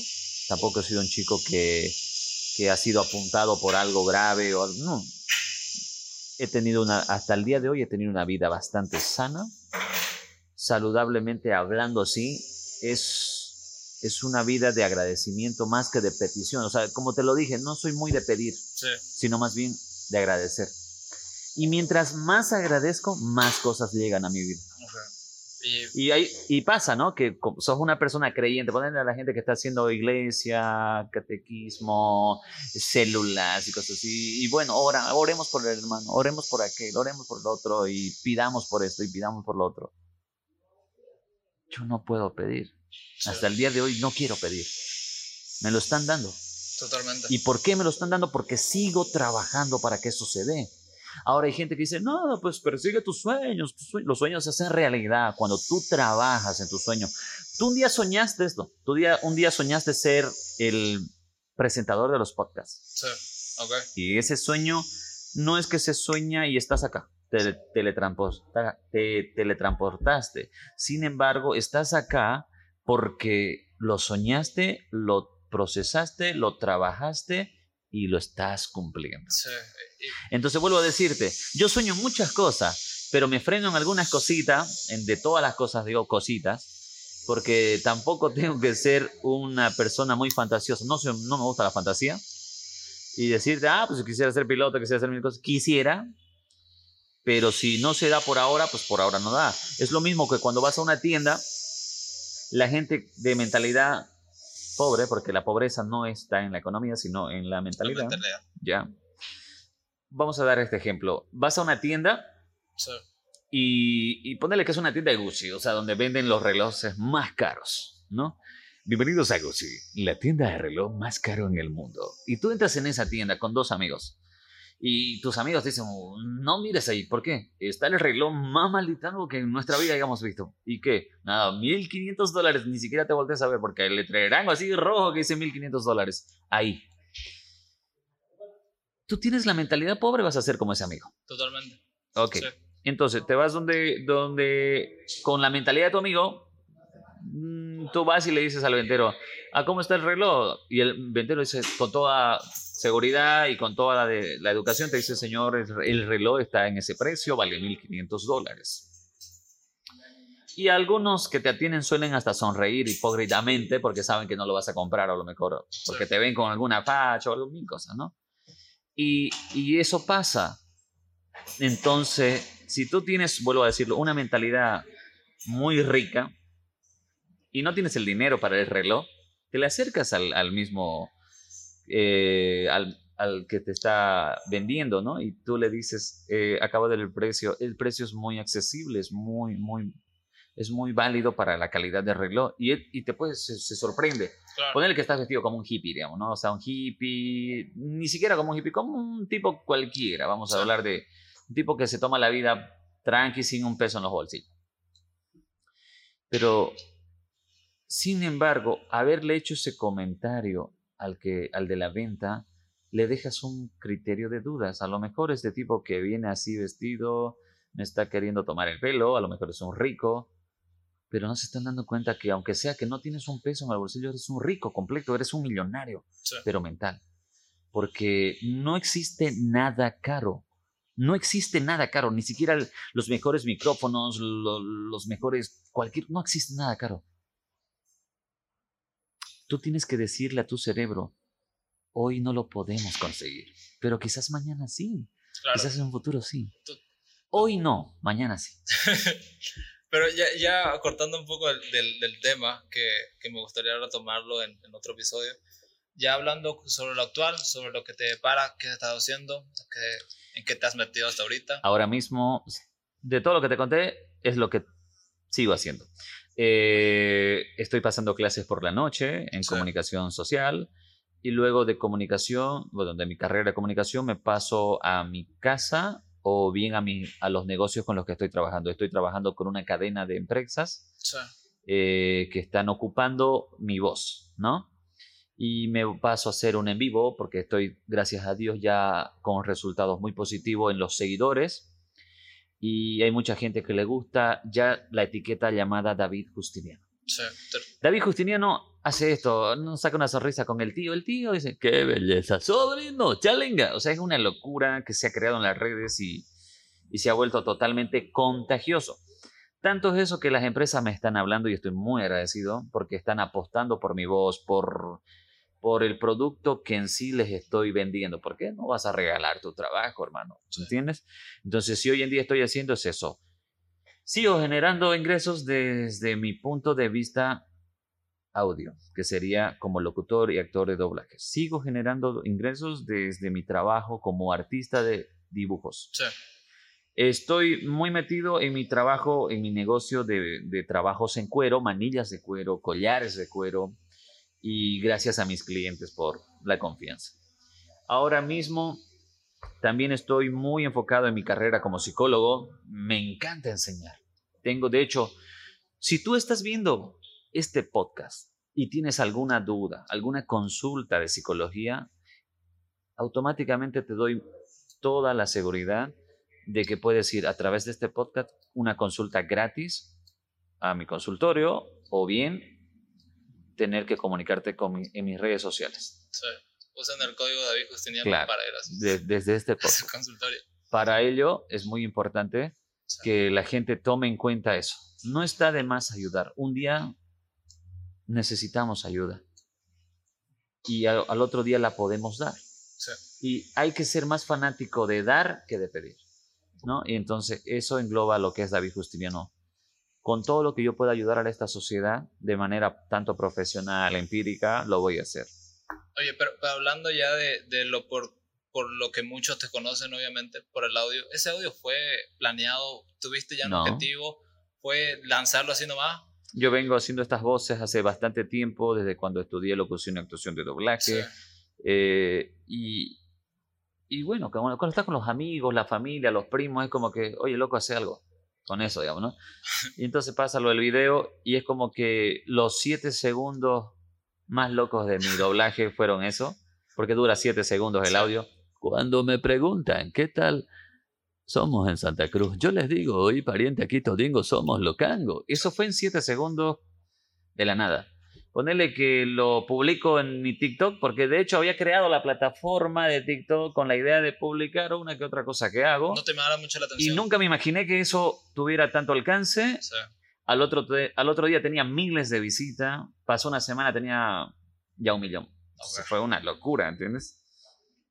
tampoco he sido un chico que, que ha sido apuntado por algo grave o no. He tenido una, hasta el día de hoy he tenido una vida bastante sana, saludablemente hablando así, es, es una vida de agradecimiento más que de petición. O sea, como te lo dije, no soy muy de pedir, Sí. sino más bien de agradecer. Y mientras más agradezco, más cosas llegan a mi vida. Y, Y, hay, y pasa, ¿no? Que sos una persona creyente. Ponen a la gente que está haciendo iglesia, catequismo, células y cosas así. Y bueno, ora, oremos por el hermano, oremos por aquel, oremos por el otro y pidamos por esto y pidamos por lo otro. Yo no puedo pedir. Hasta el día de hoy no quiero pedir. Me lo están dando. totalmente. ¿Y por qué me lo están dando? Porque sigo trabajando para que eso se dé. Ahora hay gente que dice, no, pues persigue tus sueños. tus Los sueños se hacen realidad cuando tú trabajas en tu sueño. Tú un día soñaste esto. Tú día, un día soñaste ser el presentador de los podcasts. Sí. Ok. Y ese sueño no es que se sueña y estás acá. Te, teletransporta- te teletransportaste. Sin embargo, estás acá porque lo soñaste, lo procesaste, lo trabajaste y lo estás cumpliendo. Entonces vuelvo a decirte, yo sueño muchas cosas, pero me freno en algunas cositas, en de todas las cosas digo cositas, porque tampoco tengo que ser una persona muy fantasiosa. No, soy- no me gusta la fantasía. Y decirte, ah, pues quisiera ser piloto, quisiera hacer mil cosas. Quisiera, pero si no se da por ahora, pues por ahora no da. Es lo mismo que cuando vas a una tienda, la gente de mentalidad pobre, porque la pobreza no está en la economía, sino en la la mentalidad. mentalidad. Ya. Vamos a dar este ejemplo. Vas a una tienda Sí. y, y ponele que es una tienda de Gucci, o sea, donde venden los relojes más caros, ¿no? Bienvenidos a Gucci, la tienda de reloj más caro en el mundo. Y tú entras en esa tienda con dos amigos. Y tus amigos te dicen, no mires ahí, ¿por qué? Está el reloj más maldito que en nuestra vida hayamos visto. ¿Y qué? Nada, 1500 dólares, ni siquiera te voltees a ver porque el letrerango así rojo que dice 1500 dólares. Ahí. Tú tienes la mentalidad pobre, vas a ser como ese amigo. Totalmente. Ok. Sí. Entonces, te vas donde, donde, con la mentalidad de tu amigo, mm, tú vas y le dices al ventero, ¿a cómo está el reloj? Y el ventero dice, con toda seguridad y con toda la, de, la educación, te dice, señor, el, el reloj está en ese precio, vale 1.500 dólares. Y algunos que te atienden suelen hasta sonreír hipócritamente porque saben que no lo vas a comprar a lo mejor, porque te ven con alguna facha o algo, mil cosas, ¿no? Y, y eso pasa. Entonces, si tú tienes, vuelvo a decirlo, una mentalidad muy rica y no tienes el dinero para el reloj, te le acercas al, al mismo, eh, al, al que te está vendiendo, ¿no? Y tú le dices, eh, acabo del precio, el precio es muy accesible, es muy, muy, es muy válido para la calidad del reloj. Y, y te puedes, se, se sorprende. Claro. Ponele que estás vestido como un hippie, digamos, ¿no? O sea, un hippie, ni siquiera como un hippie, como un tipo cualquiera. Vamos a hablar de un tipo que se toma la vida tranqui sin un peso en los bolsillos. Pero, sin embargo, haberle hecho ese comentario al, que, al de la venta, le dejas un criterio de dudas. A lo mejor este tipo que viene así vestido me está queriendo tomar el pelo, a lo mejor es un rico, pero no se están dando cuenta que aunque sea que no tienes un peso en el bolsillo, eres un rico completo, eres un millonario, pero mental. Porque no existe nada caro. No existe nada caro, ni siquiera los mejores micrófonos, los mejores, cualquier, no existe nada caro. Tú tienes que decirle a tu cerebro, hoy no lo podemos conseguir, pero quizás mañana sí, quizás en un futuro sí. Hoy no, mañana sí. pero ya, ya, cortando un poco del, del, tema, que, que, me gustaría retomarlo en, en otro episodio, ya hablando sobre lo actual, sobre lo que te depara, qué has estado haciendo, en qué te has metido hasta ahorita. Ahora mismo, de todo lo que te conté, es lo que sigo haciendo. Eh, estoy pasando clases por la noche en comunicación social y luego de comunicación, bueno, de mi carrera de comunicación me paso a mi casa o bien a, mi, a los negocios con los que estoy trabajando. Estoy trabajando con una cadena de empresas eh, que están ocupando mi voz, ¿no? y me paso a hacer un en vivo porque estoy, gracias a Dios, ya con resultados muy positivos en los seguidores y hay mucha gente que le gusta ya la etiqueta llamada David Justiniano. David Justiniano hace esto, no saca una sonrisa con el tío, el tío dice, qué belleza, sobrino, chalenga. O sea, es una locura que se ha creado en las redes y, y se ha vuelto totalmente contagioso. Tanto es eso que las empresas me están hablando y estoy muy agradecido porque están apostando por mi voz, por por el producto que en sí les estoy vendiendo. ¿Por qué no vas a regalar tu trabajo, hermano? ¿Entiendes? Entonces, si hoy en día estoy haciendo es eso. Sigo generando ingresos desde mi punto de vista audio, que sería como locutor y actor de doblaje. Sigo generando ingresos desde mi trabajo como artista de dibujos. Sí. Estoy muy metido en mi trabajo, en mi negocio de, de trabajos en cuero, manillas de cuero, collares de cuero, y gracias a mis clientes por la confianza. Ahora mismo también estoy muy enfocado en mi carrera como psicólogo. Me encanta enseñar. Tengo, de hecho, si tú estás viendo este podcast y tienes alguna duda, alguna consulta de psicología, automáticamente te doy toda la seguridad de que puedes ir a través de este podcast una consulta gratis a mi consultorio o bien tener que comunicarte con en mis redes sociales. Sí. Usan el código David Justiniano para ir desde este consultorio. Para ello es muy importante que la gente tome en cuenta eso. No está de más ayudar. Un día necesitamos ayuda y al, otro día la podemos dar. Sí. Y hay que ser más fanático de dar que de pedir. ¿no? Y entonces eso engloba lo que es David Justiniano con todo lo que yo pueda ayudar a esta sociedad de manera tanto profesional, empírica, lo voy a hacer. Oye, pero, hablando ya de, de, lo por, por lo que muchos te conocen, obviamente, por el audio, ¿ese audio fue planeado? ¿Tuviste ya un objetivo? ¿Fue lanzarlo así nomás? Yo vengo haciendo estas voces hace bastante tiempo, desde cuando estudié locución y actuación de doblaje. Eh, y, y bueno, cuando, cuando estás con los amigos, la familia, los primos, es como que, oye, loco, hace algo con eso, digamos, ¿no? Y entonces pasa lo del video y es como que los siete segundos más locos de mi doblaje fueron eso, porque dura siete segundos el audio. Cuando me preguntan, ¿qué tal somos en Santa Cruz? Yo les digo, hoy pariente aquí todingo somos locango. Eso fue en siete segundos de la nada. Ponerle que lo publico en mi TikTok, porque de hecho había creado la plataforma de TikTok con la idea de publicar una que otra cosa que hago. No te me mucho la atención. Y nunca me imaginé que eso tuviera tanto alcance. Al, otro, al otro día tenía miles de visitas. Pasó una semana, tenía ya un millón. fue una locura, ¿entiendes?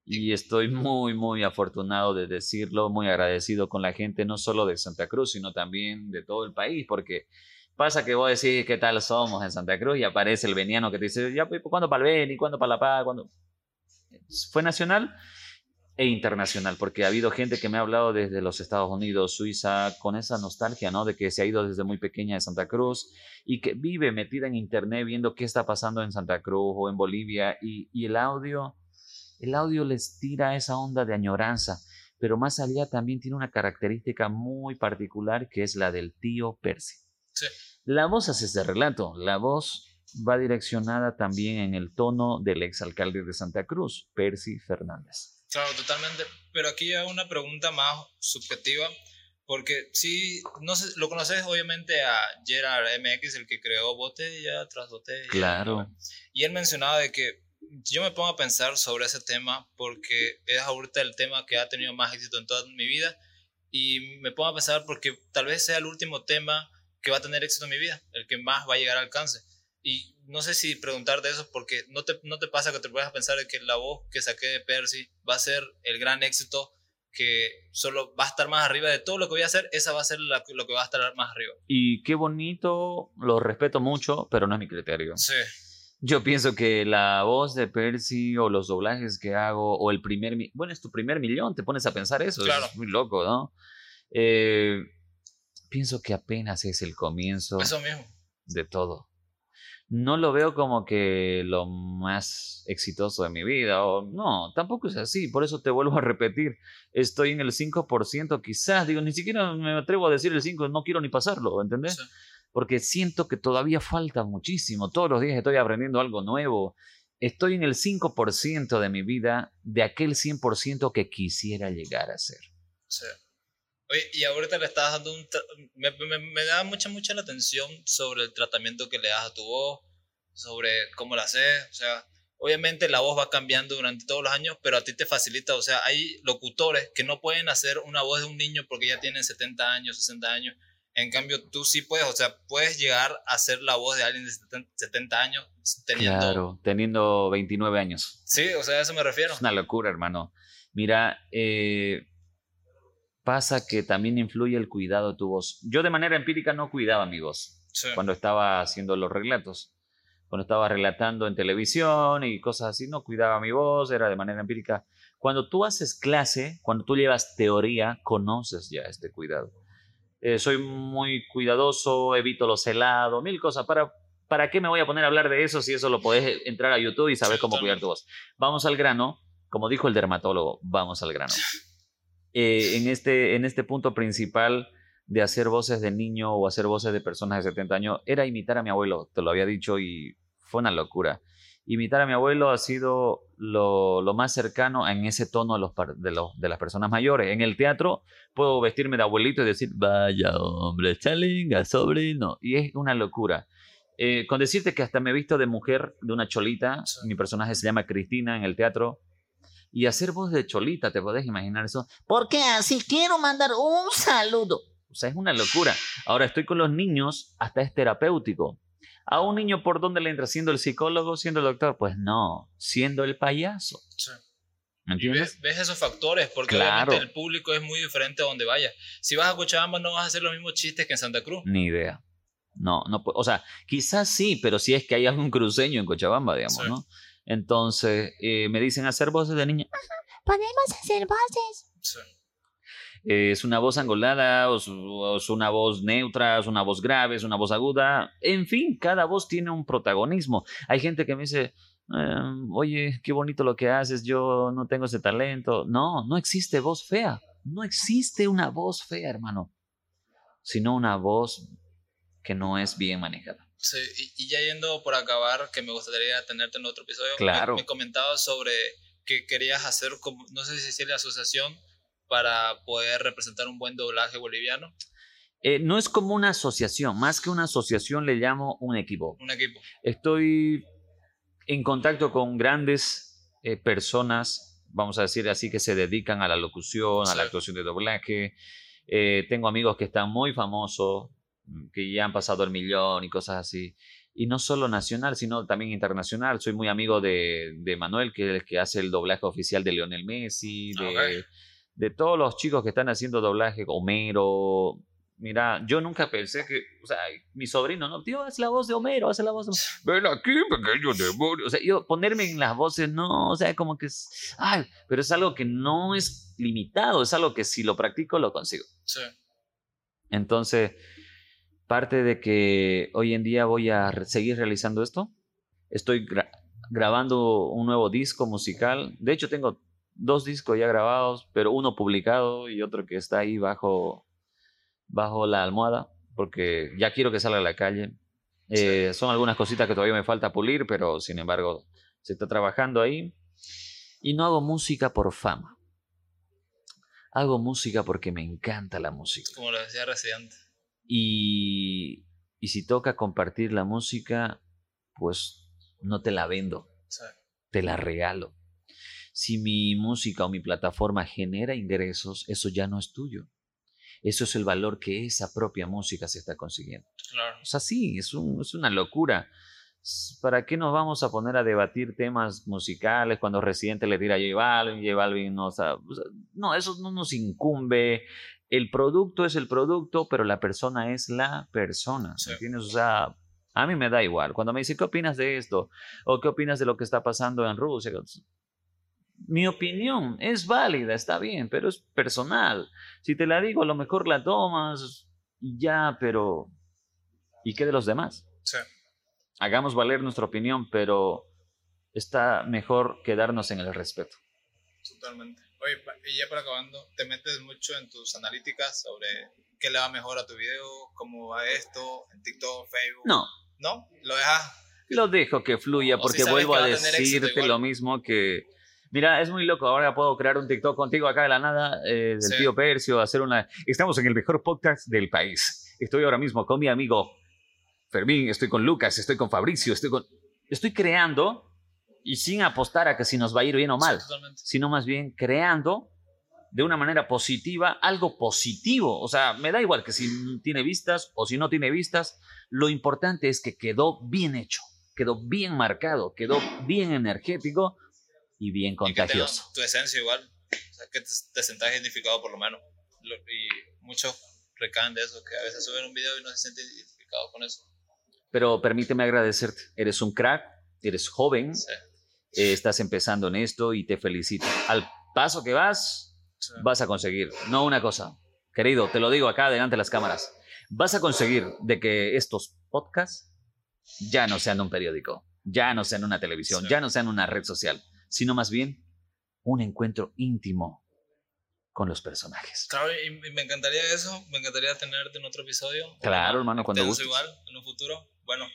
Y estoy muy, muy afortunado de decirlo, muy agradecido con la gente, no solo de Santa Cruz, sino también de todo el país, porque Pasa que vos decís qué tal somos en Santa Cruz y aparece el veniano que te dice, ya, pues, ¿cuándo para el Beni? ¿Cuándo para La Paz? ¿Cuándo? Fue nacional e internacional, porque ha habido gente que me ha hablado desde los Estados Unidos, Suiza, con esa nostalgia, ¿no? De que se ha ido desde muy pequeña de Santa Cruz y que vive metida en internet viendo qué está pasando en Santa Cruz o en Bolivia y, y el audio, el audio les tira esa onda de añoranza, pero más allá también tiene una característica muy particular que es la del tío Percy. La voz hace este relato. La voz va direccionada también en el tono del exalcalde de Santa Cruz, Percy Fernández. Claro, totalmente. Pero aquí hay una pregunta más subjetiva, porque sí, no sé, lo conoces obviamente a Gerard MX, el que creó Botella tras Botella. Claro. Y él mencionaba de que yo me pongo a pensar sobre ese tema porque es ahorita el tema que ha tenido más éxito en toda mi vida y me pongo a pensar porque tal vez sea el último tema que va a tener éxito en mi vida, el que más va a llegar al alcance. Y no sé si preguntarte eso porque no te, no te pasa que te puedas pensar de que la voz que saqué de Percy va a ser el gran éxito que solo va a estar más arriba de todo lo que voy a hacer, esa va a ser lo que va a estar más arriba. Y qué bonito, lo respeto mucho, pero no es mi criterio. Sí. Yo pienso que la voz de Percy o los doblajes que hago o el primer... Bueno, es tu primer millón, te pones a pensar eso. Claro. Es muy loco, ¿no? Eh, pienso que apenas es el comienzo Eso mismo. de todo. No lo veo como que lo más exitoso de mi vida, o no, tampoco es así, por eso te vuelvo a repetir, estoy en el 5%, quizás, digo, ni siquiera me atrevo a decir el 5%, no quiero ni pasarlo, ¿entendés? Sí. Porque siento que todavía falta muchísimo, todos los días estoy aprendiendo algo nuevo, estoy en el 5% de mi vida de aquel 100% que quisiera llegar a ser. Sí. Oye, y ahorita le estás dando un... Me, me, me da mucha, mucha la atención sobre el tratamiento que le das a tu voz, sobre cómo la haces, o sea, obviamente la voz va cambiando durante todos los años, pero a ti te facilita, o sea, hay locutores que no pueden hacer una voz de un niño porque ya tienen 70 años, 60 años, en cambio tú sí puedes, o sea, puedes llegar a hacer la voz de alguien de 70 70 años teniendo... Claro, teniendo 29 años. Sí, o sea, a eso me refiero. Es una locura, hermano. Mira, eh, pasa que también influye el cuidado de tu voz. Yo de manera empírica no cuidaba mi voz Sí. cuando estaba haciendo los relatos. Cuando estaba relatando en televisión y cosas así, no cuidaba mi voz, era de manera empírica. Cuando tú haces clase, cuando tú llevas teoría, conoces ya este cuidado. Eh, soy muy cuidadoso, evito los helados, mil cosas. ¿Para, ¿Para qué me voy a poner a hablar de eso si eso lo podés entrar a YouTube y saber cómo cuidar tu voz? Vamos al grano. Como dijo el dermatólogo, vamos al grano. Eh, en, este, en este punto principal de hacer voces de niño o hacer voces de personas de 70 años, era imitar a mi abuelo, te lo había dicho y fue una locura. Imitar a mi abuelo ha sido lo, lo más cercano en ese tono de, los, de, los, de las personas mayores. En el teatro puedo vestirme de abuelito y decir, vaya hombre, chalinga, sobrino. Y es una locura. Eh, con decirte que hasta me he visto de mujer, de una cholita, mi personaje se llama Cristina en el teatro, y hacer voz de cholita, ¿te podés imaginar eso? Porque así quiero mandar un saludo. O sea, es una locura. Ahora estoy con los niños, hasta es terapéutico. A un niño, ¿por dónde le entra? ¿Siendo el psicólogo, siendo el doctor? Pues no, siendo el payaso. Sí. ¿Me Y entiendes? ves, ves esos factores, porque Claro. obviamente el público es muy diferente a donde vayas. Si vas a Cochabamba no vas a hacer los mismos chistes que en Santa Cruz. Ni idea. No, no, o sea, quizás sí, pero si es que hay algún cruceño en Cochabamba, digamos, Sí. ¿no? Entonces, eh, me dicen hacer voces de niña. Podemos hacer voces. Sí. Eh, es una voz angolada, o, su- o es una voz neutra, es una voz grave, es una voz aguda. En fin, cada voz tiene un protagonismo. Hay gente que me dice, "Em, oye, qué bonito lo que haces, yo no tengo ese talento. No, no existe voz fea. No existe una voz fea, hermano. Sino una voz que no es bien manejada. Sí, y, y ya yendo por acabar, que me gustaría tenerte en otro episodio. me- Claro. Me, comentabas sobre que querías hacer, como, no sé si es la asociación, para poder representar un buen doblaje boliviano, Eh, no es como una asociación, más que una asociación le llamo un equipo. un equipo. Estoy en contacto con grandes eh, personas, vamos a decir así, que se dedican a la locución, a la actuación de doblaje. Eh, tengo amigos que están muy famosos, que ya han pasado el millón y cosas así. Y no solo nacional, sino también internacional. Soy muy amigo de, de Manuel, que es el que hace el doblaje oficial de Lionel Messi, de, Ok. de todos los chicos que están haciendo doblaje, Homero. Mira, yo nunca pensé que, o sea, mi sobrino, no, tío, haz la voz de Homero, haz la voz de Ven aquí, pequeño demonio. O sea, yo ponerme en las voces, no, o sea, como que es, ay, pero es algo que no es limitado, es algo que si lo practico lo consigo. Sí. Entonces, parte de que hoy en día voy a seguir realizando esto, estoy gra- grabando un nuevo disco musical. De hecho, tengo dos discos ya grabados, pero uno publicado y otro que está ahí bajo, bajo la almohada. porque ya quiero que salga a la calle. Eh, son algunas cositas que todavía me falta pulir, pero sin embargo se está trabajando ahí. Y no hago música por fama. Hago música porque me encanta la música. Como lo decía Residente. Y, y si toca compartir la música, pues no te la vendo, Sí. te la regalo. Si mi música o mi plataforma genera ingresos, eso ya no es tuyo. Eso es el valor que esa propia música se está consiguiendo. Claro. O sea, sí, es, un- es una locura. ¿Para qué nos vamos a poner a debatir temas musicales cuando Residente le tira a J Balvin, J Balvin no, o sea, no, eso no nos incumbe. El producto es el producto, pero la persona es la persona. Sí. ¿Entiendes? O sea, a mí me da igual. Cuando me dice, ¿qué opinas de esto? ¿O qué opinas de lo que está pasando en Rusia? Mi opinión es válida, está bien, pero es personal. Si te la digo, a lo mejor la tomas y ya, pero ¿y qué de los demás? Sí. Hagamos valer nuestra opinión, pero está mejor quedarnos en el respeto. Totalmente. Oye, y ya para acabando, ¿te metes mucho en tus analíticas sobre qué le va mejor a tu video, cómo va esto, en TikTok, Facebook? No, ¿No? ¿Lo dejas? lo dejo que fluya si porque sabes vuelvo a a decirte lo mismo que... Mira, es muy loco. Ahora puedo crear un TikTok contigo acá de la nada, eh, del Sí. tío Percio, hacer una... Estamos en el mejor podcast del país. Estoy ahora mismo con mi amigo Fermín, estoy con Lucas, estoy con Fabricio, estoy con... Estoy creando y sin apostar a que si nos va a ir bien o mal. Sí, sino más bien creando de una manera positiva algo positivo. O sea, me da igual que si tiene vistas o si no tiene vistas, lo importante es que quedó bien hecho, quedó bien marcado, quedó bien energético y bien Y que contagioso. tu esencia igual. O sea, que te, te sientas identificado por lo menos. Lo- y muchos recaen de eso, que a veces suben un video y no se sienten identificados con eso. Pero permíteme agradecerte, eres un crack, eres joven, Sí. Eh, estás empezando en esto y te felicito. Al paso que vas, Sí. vas a conseguir, no una cosa, querido, te lo digo acá delante de las cámaras, vas a conseguir de que estos podcasts ya no sean un periódico, ya no sean una televisión, Sí. ya no sean una red social, sino más bien un encuentro íntimo con los personajes. Claro, y, me encantaría eso, me encantaría tenerte en otro episodio. Claro, hermano, cuando gustes. igual, en un futuro. Bueno,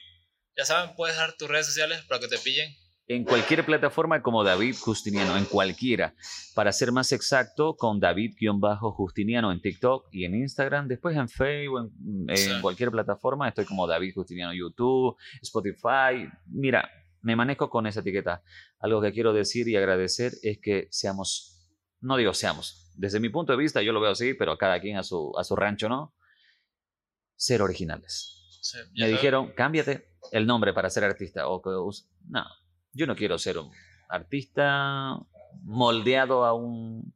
ya saben, puedes dar tus redes sociales para que te pillen. En cualquier plataforma como David Justiniano, en cualquiera. Para ser más exacto, con David-Justiniano en TikTok y en Instagram. Después en Facebook, en, en Sí. cualquier plataforma, estoy como David Justiniano YouTube, Spotify. Mira, me manejo con esa etiqueta. Algo que quiero decir y agradecer es que seamos, no digo seamos, desde mi punto de vista yo lo veo así, pero cada quien a su, a su rancho, ¿no? Ser originales. Sí, Me dijeron, cámbiate el nombre para ser artista. O no, yo no quiero ser un artista moldeado a un,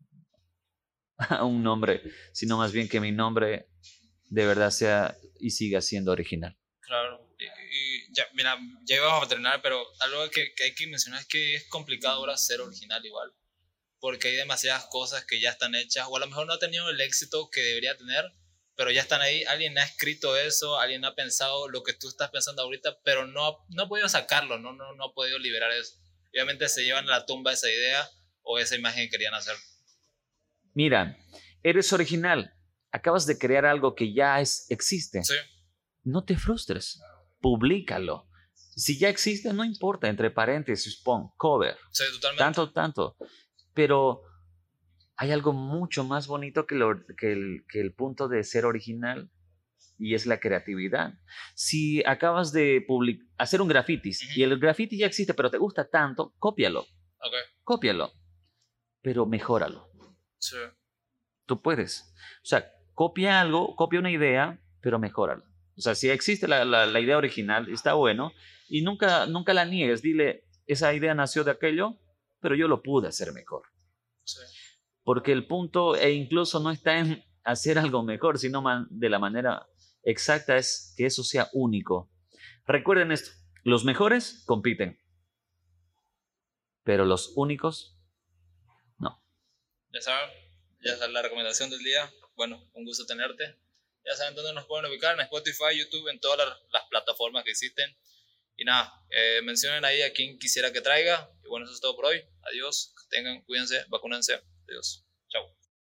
a un nombre, sino más bien que mi nombre de verdad sea y siga siendo original. Claro. Y, y ya, mira, ya íbamos a terminar, pero algo que, que hay que mencionar es que es complicado ahora ser original igual. Porque hay demasiadas cosas que ya están hechas, o a lo mejor no ha tenido el éxito que debería tener, pero ya están ahí. Alguien ha escrito eso, alguien ha pensado lo que tú estás pensando ahorita, pero no, ha- no ha podido sacarlo, no, no, no ha podido liberar eso. Obviamente se llevan a la tumba esa idea o esa imagen que querían hacer. Mira, eres original. Acabas de crear algo que ya es, existe. Sí, No te frustres. Publícalo. Si ya existe, no importa. Entre paréntesis, pon cover. sí, totalmente. tanto, tanto. Pero hay algo mucho más bonito que, lo- que el, que el punto de ser original y es la creatividad. Si acabas de public- hacer un grafitis Ujú. y el graffiti ya existe, pero te gusta tanto, cópialo, Ok, cópialo, pero mejóralo. sí. Tú puedes. O sea, copia algo, copia una idea, pero mejóralo. O sea, si existe la, la- la idea original, está bueno, y nunca, nunca la niegues. Dile, esa idea nació de aquello, pero yo lo pude hacer mejor. sí. Porque el punto, e incluso no está en hacer algo mejor, sino de la manera exacta, es que eso sea único. Recuerden esto, los mejores compiten, pero los únicos, no. Ya saben, ya es la recomendación del día. Bueno, un gusto tenerte. Ya saben dónde nos pueden ubicar, en Spotify, YouTube, en todas las, plataformas que existen. Y nada, eh, mencionen ahí a quien quisiera que traiga. Y bueno, eso es todo por hoy. Adiós, tengan, cuídense, vacúnense. Adiós.